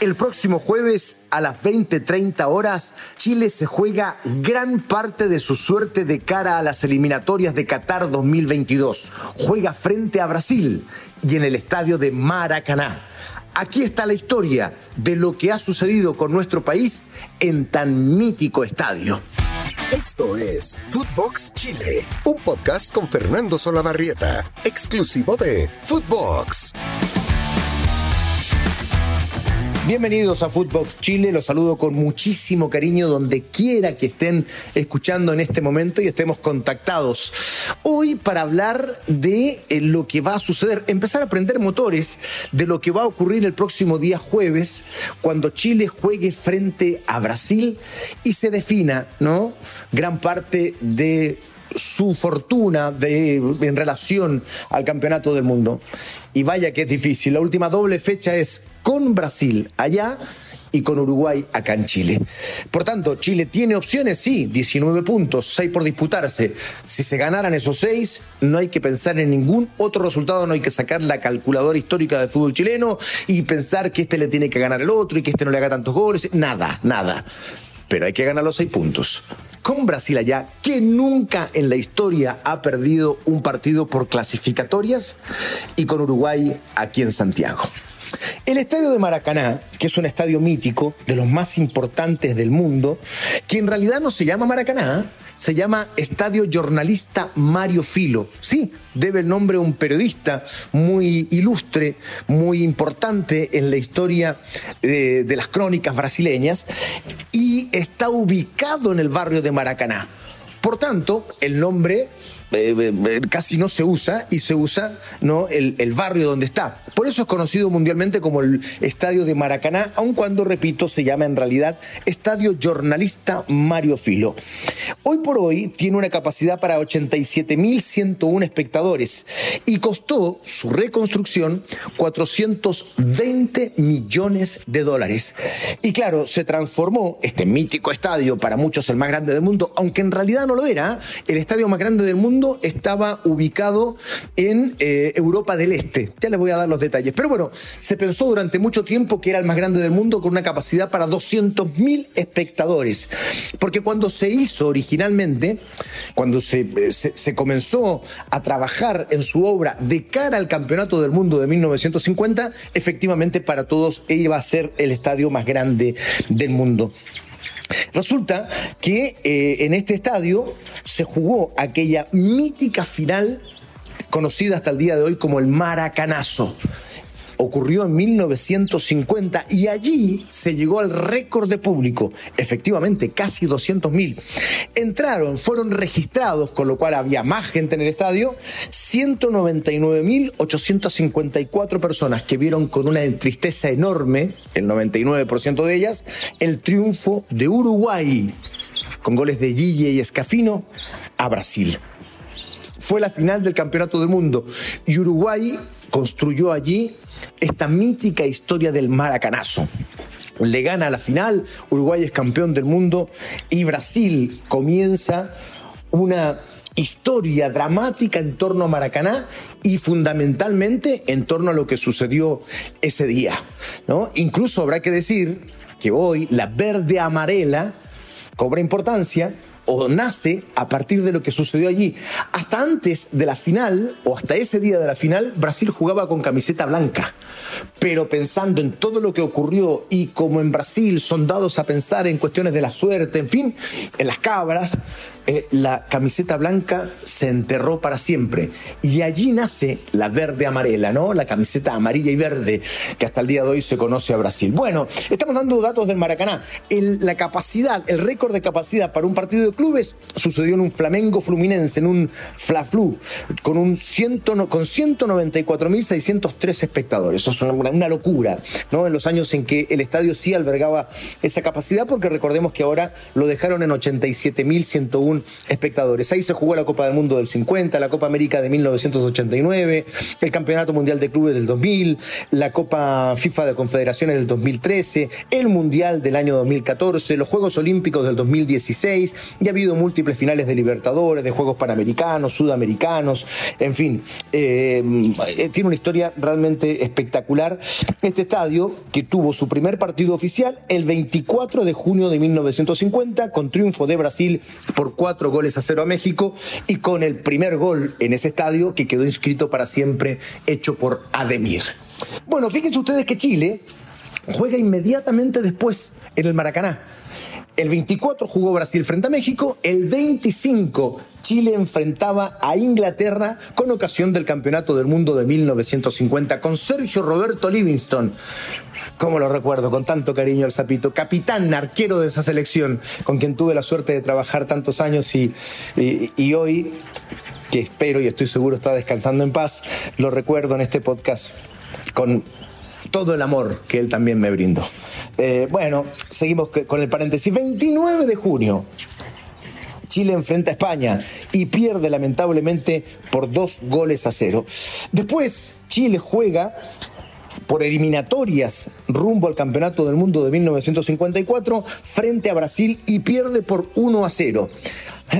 El próximo jueves a las 20:30 horas, Chile se juega gran parte de su suerte de cara a las eliminatorias de Qatar 2022. Juega frente a Brasil y en el estadio de Maracaná. Aquí está la historia de lo que ha sucedido con nuestro país en tan mítico estadio. Esto es Footbox Chile, un podcast con Fernando Solabarrieta, exclusivo de Footbox. Bienvenidos a Footbox Chile, los saludo con muchísimo cariño donde quiera que estén escuchando en este momento y estemos contactados. Hoy para hablar de eh, lo que va a suceder, empezar a aprender motores de lo que va a ocurrir el próximo día jueves cuando Chile juegue frente a Brasil y se defina, ¿no? Gran parte de su fortuna de, en relación al campeonato del mundo. Y vaya que es difícil. La última doble fecha es con Brasil allá y con Uruguay acá en Chile. Por tanto, Chile tiene opciones, sí, 19 puntos, 6 por disputarse. Si se ganaran esos 6, no hay que pensar en ningún otro resultado, no hay que sacar la calculadora histórica del fútbol chileno y pensar que este le tiene que ganar el otro y que este no le haga tantos goles. Nada, nada. Pero hay que ganar los 6 puntos con Brasil allá, que nunca en la historia ha perdido un partido por clasificatorias, y con Uruguay aquí en Santiago. El estadio de Maracaná, que es un estadio mítico, de los más importantes del mundo, que en realidad no se llama Maracaná, se llama Estadio Jornalista Mario Filo. Sí, debe el nombre a un periodista muy ilustre, muy importante en la historia de, de las crónicas brasileñas, y está ubicado en el barrio de Maracaná. Por tanto, el nombre eh, eh, casi no se usa y se usa ¿no? El, el, barrio donde está. Por eso es conocido mundialmente como el Estadio de Maracaná, aun cuando, repito, se llama en realidad Estadio Jornalista Mario Filo. Hoy por hoy tiene una capacidad para 87.101 espectadores y costó su reconstrucción 420 millones de dólares. Y claro, se transformó este mítico estadio, para muchos el más grande del mundo, aunque en realidad no lo era, el estadio más grande del mundo estaba ubicado en eh, Europa del Este. Ya les voy a dar los detalles. Pero bueno, se pensó durante mucho tiempo que era el más grande del mundo con una capacidad para 200.000 espectadores. Porque cuando se hizo originalmente, cuando se, se comenzó a trabajar en su obra de cara al Campeonato del Mundo de 1950, efectivamente para todos iba a ser el estadio más grande del mundo. Resulta que eh, en este estadio se jugó aquella mítica final conocida hasta el día de hoy como el Maracanazo ocurrió en 1950 y allí se llegó al récord de público, efectivamente casi 200 mil. Entraron, fueron registrados, con lo cual había más gente en el estadio, 199.854 personas que vieron con una tristeza enorme, el 99% de ellas, el triunfo de Uruguay con goles de Gille y Escafino a Brasil. Fue la final del Campeonato del Mundo y Uruguay construyó allí esta mítica historia del maracanazo. Le gana la final, Uruguay es campeón del mundo y Brasil comienza una historia dramática en torno a Maracaná y fundamentalmente en torno a lo que sucedió ese día. ¿no? Incluso habrá que decir que hoy la verde amarela cobra importancia o nace a partir de lo que sucedió allí. Hasta antes de la final, o hasta ese día de la final, Brasil jugaba con camiseta blanca. Pero pensando en todo lo que ocurrió y como en Brasil son dados a pensar en cuestiones de la suerte, en fin, en las cabras, eh, la camiseta blanca se enterró para siempre. Y allí nace la verde amarela, ¿no? La camiseta amarilla y verde que hasta el día de hoy se conoce a Brasil. Bueno, estamos dando datos del Maracaná. El, la capacidad, el récord de capacidad para un partido de clubes sucedió en un Flamengo Fluminense, en un Fla-Flu, con, con 194.603 espectadores. Eso es una, una locura, ¿no? En los años en que el estadio sí albergaba esa capacidad, porque recordemos que ahora lo dejaron en 87.101 espectadores. Ahí se jugó la Copa del Mundo del 50, la Copa América de 1989, el Campeonato Mundial de Clubes del 2000, la Copa FIFA de Confederaciones del 2013, el Mundial del año 2014, los Juegos Olímpicos del 2016 y ha habido múltiples finales de Libertadores, de Juegos Panamericanos, Sudamericanos, en fin, eh, tiene una historia realmente espectacular. Este estadio, que tuvo su primer partido oficial el 24 de junio de 1950, con triunfo de Brasil por cuatro goles a cero a México y con el primer gol en ese estadio que quedó inscrito para siempre, hecho por Ademir. Bueno, fíjense ustedes que Chile juega inmediatamente después en el Maracaná. El 24 jugó Brasil frente a México, el 25 Chile enfrentaba a Inglaterra con ocasión del Campeonato del Mundo de 1950 con Sergio Roberto Livingston. Como lo recuerdo, con tanto cariño al Zapito, capitán, arquero de esa selección, con quien tuve la suerte de trabajar tantos años y, y hoy, que espero y estoy seguro está descansando en paz, lo recuerdo en este podcast con todo el amor que él también me brindó. Eh, bueno, seguimos con el paréntesis. 29 de junio. Chile enfrenta a España y pierde lamentablemente por dos goles a cero. Después, Chile juega por eliminatorias rumbo al Campeonato del Mundo de 1954 frente a Brasil y pierde por 1 a 0.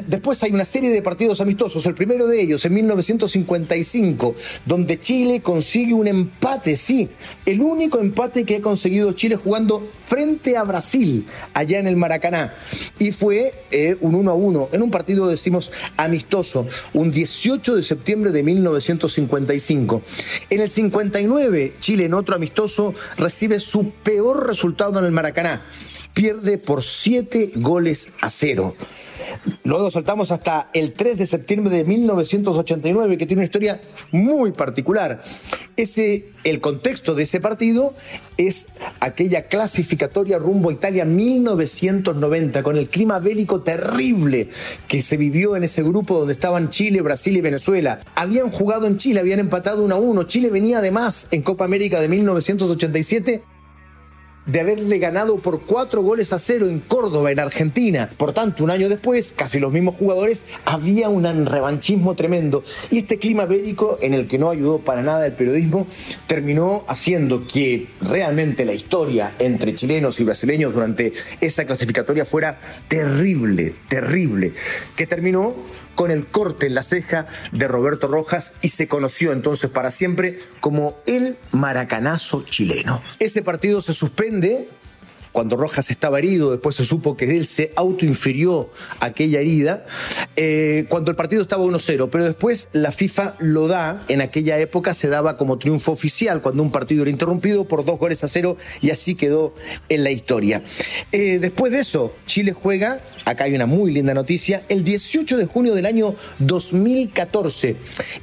Después hay una serie de partidos amistosos, el primero de ellos en 1955, donde Chile consigue un empate, sí, el único empate que ha conseguido Chile jugando frente a Brasil, allá en el Maracaná. Y fue eh, un 1 a 1, en un partido, decimos, amistoso, un 18 de septiembre de 1955. En el 59, Chile en otro amistoso recibe su peor resultado en el Maracaná pierde por siete goles a cero. Luego saltamos hasta el 3 de septiembre de 1989, que tiene una historia muy particular. Ese, el contexto de ese partido es aquella clasificatoria rumbo a Italia 1990, con el clima bélico terrible que se vivió en ese grupo donde estaban Chile, Brasil y Venezuela. Habían jugado en Chile, habían empatado 1 a 1. Chile venía además en Copa América de 1987 de haberle ganado por cuatro goles a cero en Córdoba, en Argentina. Por tanto, un año después, casi los mismos jugadores, había un revanchismo tremendo. Y este clima bélico, en el que no ayudó para nada el periodismo, terminó haciendo que realmente la historia entre chilenos y brasileños durante esa clasificatoria fuera terrible, terrible. Que terminó con el corte en la ceja de Roberto Rojas y se conoció entonces para siempre como el maracanazo chileno. Ese partido se suspende cuando Rojas estaba herido, después se supo que él se autoinfirió aquella herida, eh, cuando el partido estaba 1-0, pero después la FIFA lo da, en aquella época se daba como triunfo oficial cuando un partido era interrumpido por dos goles a cero y así quedó en la historia. Eh, después de eso, Chile juega, acá hay una muy linda noticia, el 18 de junio del año 2014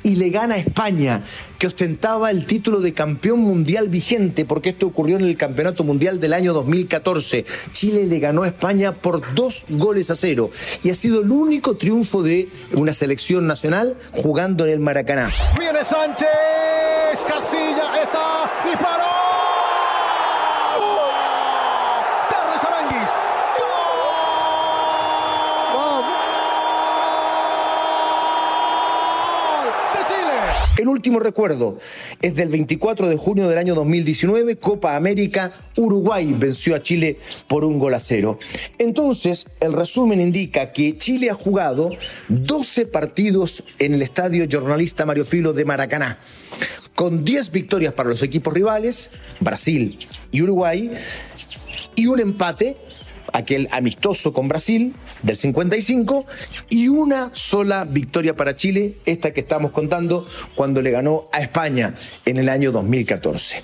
y le gana a España que ostentaba el título de campeón mundial vigente, porque esto ocurrió en el Campeonato Mundial del año 2014. Chile le ganó a España por dos goles a cero y ha sido el único triunfo de una selección nacional jugando en el Maracaná. Viene Sánchez, Casilla está, disparó. El último recuerdo es del 24 de junio del año 2019, Copa América, Uruguay venció a Chile por un gol a cero. Entonces, el resumen indica que Chile ha jugado 12 partidos en el estadio Jornalista Mario Filo de Maracaná, con 10 victorias para los equipos rivales, Brasil y Uruguay, y un empate aquel amistoso con Brasil del 55 y una sola victoria para Chile, esta que estamos contando cuando le ganó a España en el año 2014.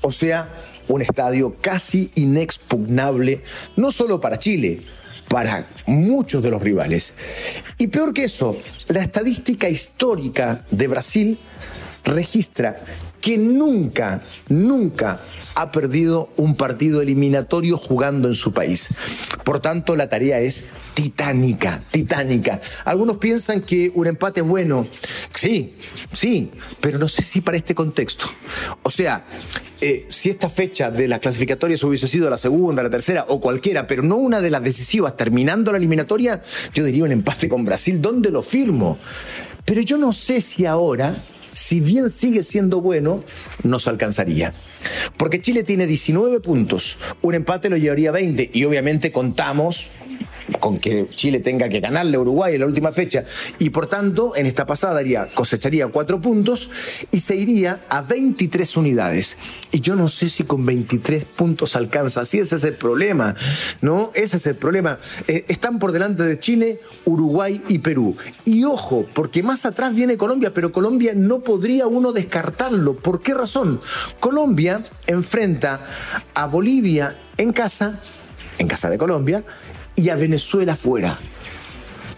O sea, un estadio casi inexpugnable, no solo para Chile, para muchos de los rivales. Y peor que eso, la estadística histórica de Brasil registra que nunca, nunca ha perdido un partido eliminatorio jugando en su país. Por tanto, la tarea es titánica, titánica. Algunos piensan que un empate es bueno. Sí, sí, pero no sé si para este contexto. O sea, eh, si esta fecha de las clasificatorias hubiese sido la segunda, la tercera o cualquiera, pero no una de las decisivas terminando la eliminatoria, yo diría un empate con Brasil. ¿Dónde lo firmo? Pero yo no sé si ahora si bien sigue siendo bueno, nos alcanzaría. Porque Chile tiene 19 puntos, un empate lo llevaría 20 y obviamente contamos con que Chile tenga que ganarle a Uruguay en la última fecha y por tanto en esta pasada haría, cosecharía cuatro puntos y se iría a 23 unidades. Y yo no sé si con 23 puntos alcanza, si ese es el problema, ¿no? Ese es el problema. Eh, están por delante de Chile, Uruguay y Perú. Y ojo, porque más atrás viene Colombia, pero Colombia no podría uno descartarlo. ¿Por qué razón? Colombia enfrenta a Bolivia en casa, en casa de Colombia, y a Venezuela fuera.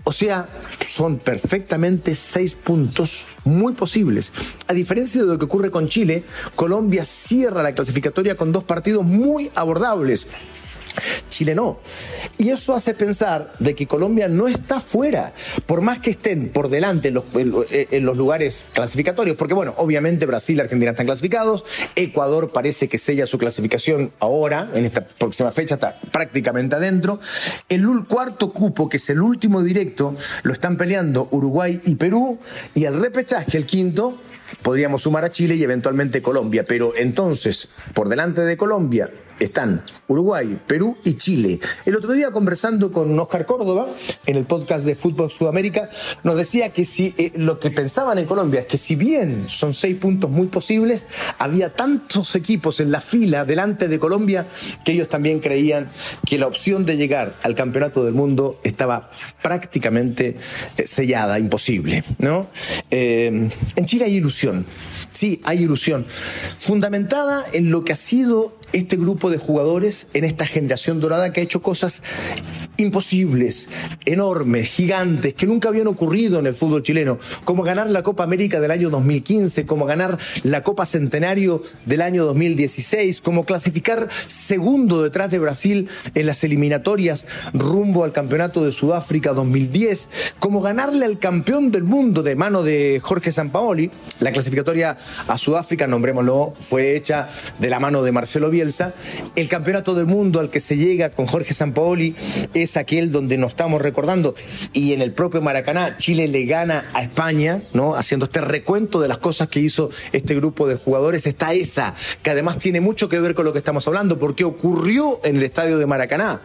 O sea, son perfectamente seis puntos muy posibles. A diferencia de lo que ocurre con Chile, Colombia cierra la clasificatoria con dos partidos muy abordables. Chile no. Y eso hace pensar de que Colombia no está fuera, por más que estén por delante en los, lugares clasificatorios, porque bueno, obviamente Brasil y Argentina están clasificados, Ecuador parece que sella su clasificación ahora, en esta próxima fecha está prácticamente adentro, el cuarto cupo, que es el último directo, lo están peleando Uruguay y Perú, y el repechaje, el quinto, podríamos sumar a Chile y eventualmente Colombia, pero entonces, por delante de Colombia, están Uruguay, Perú y Chile. El otro día conversando con Oscar Córdoba en el podcast de Fútbol Sudamérica, nos decía que si eh, lo que pensaban en Colombia es que si bien son seis puntos muy posibles, había tantos equipos en la fila delante de Colombia que ellos también creían que la opción de llegar al campeonato del mundo estaba prácticamente eh, sellada, imposible. ¿no? Eh, en Chile hay ilusión. Sí, hay ilusión, fundamentada en lo que ha sido este grupo de jugadores en esta generación dorada que ha hecho cosas imposibles, enormes, gigantes, que nunca habían ocurrido en el fútbol chileno, como ganar la Copa América del año 2015, como ganar la Copa Centenario del año 2016, como clasificar segundo detrás de Brasil en las eliminatorias rumbo al Campeonato de Sudáfrica 2010, como ganarle al campeón del mundo de mano de Jorge Sampaoli, la clasificatoria a Sudáfrica, nombrémoslo, fue hecha de la mano de Marcelo Bielsa, el campeonato del mundo al que se llega con Jorge Sampaoli es aquel donde nos estamos recordando y en el propio Maracaná Chile le gana a España, ¿no? Haciendo este recuento de las cosas que hizo este grupo de jugadores, está esa, que además tiene mucho que ver con lo que estamos hablando, porque ocurrió en el estadio de Maracaná.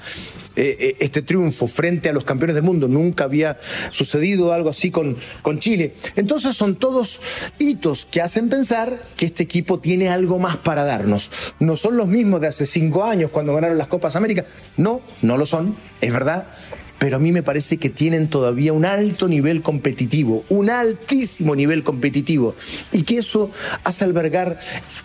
Eh, eh, este triunfo frente a los campeones del mundo. Nunca había sucedido algo así con, con Chile. Entonces son todos hitos que hacen pensar que este equipo tiene algo más para darnos. No son los mismos de hace cinco años cuando ganaron las Copas América. No, no lo son, es verdad pero a mí me parece que tienen todavía un alto nivel competitivo, un altísimo nivel competitivo, y que eso hace albergar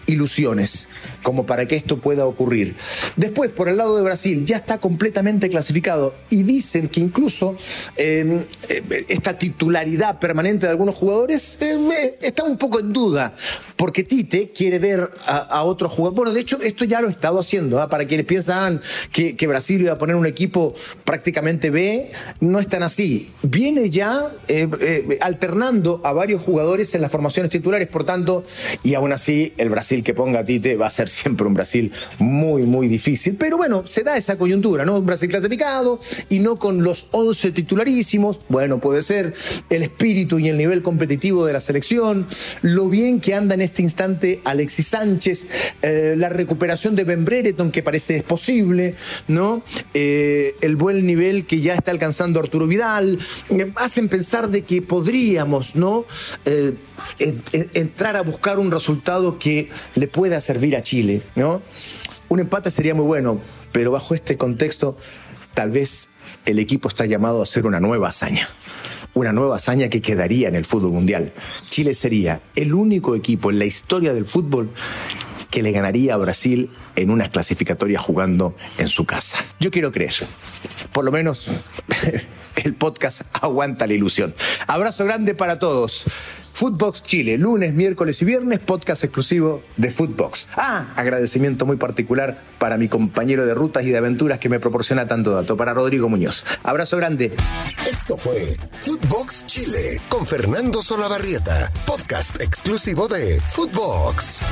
ilusiones como para que esto pueda ocurrir. Después, por el lado de Brasil, ya está completamente clasificado y dicen que incluso em, eh, esta titularidad permanente de algunos jugadores em, eh, está un poco en duda, porque Tite quiere ver a, otros jugadores. Bueno, de hecho, esto ya lo he estado haciendo, ¿ah? para quienes piensan que, Brasil iba a poner un equipo prácticamente B no es tan así. Viene ya eh, eh, alternando a varios jugadores en las formaciones titulares, por tanto, y aún así el Brasil que ponga a Tite va a ser siempre un Brasil muy, muy difícil. Pero bueno, se da esa coyuntura, ¿no? Un Brasil clasificado y no con los 11 titularísimos. Bueno, puede ser el espíritu y el nivel competitivo de la selección, lo bien que anda en este instante Alexis Sánchez, eh, la recuperación de Ben Brereton, que parece es posible, ¿no? el buen nivel que ya está alcanzando Arturo Vidal, hacen pensar de que podríamos, ¿no? Eh, entrar a buscar un resultado que le pueda servir a Chile, ¿no? Un empate sería muy bueno, pero bajo este contexto, tal vez el equipo está llamado a hacer una nueva hazaña. Una nueva hazaña que quedaría en el fútbol mundial. Chile sería el único equipo en la historia del fútbol que le ganaría a Brasil en unas clasificatorias jugando en su casa. Yo quiero creer. Por lo menos el podcast aguanta la ilusión. Abrazo grande para todos. Footbox Chile, lunes, miércoles y viernes, podcast exclusivo de Footbox. Ah, agradecimiento muy particular para mi compañero de rutas y de aventuras que me proporciona tanto dato, para Rodrigo Muñoz. Abrazo grande. Esto fue Footbox Chile con Fernando Solabarrieta, podcast exclusivo de Footbox.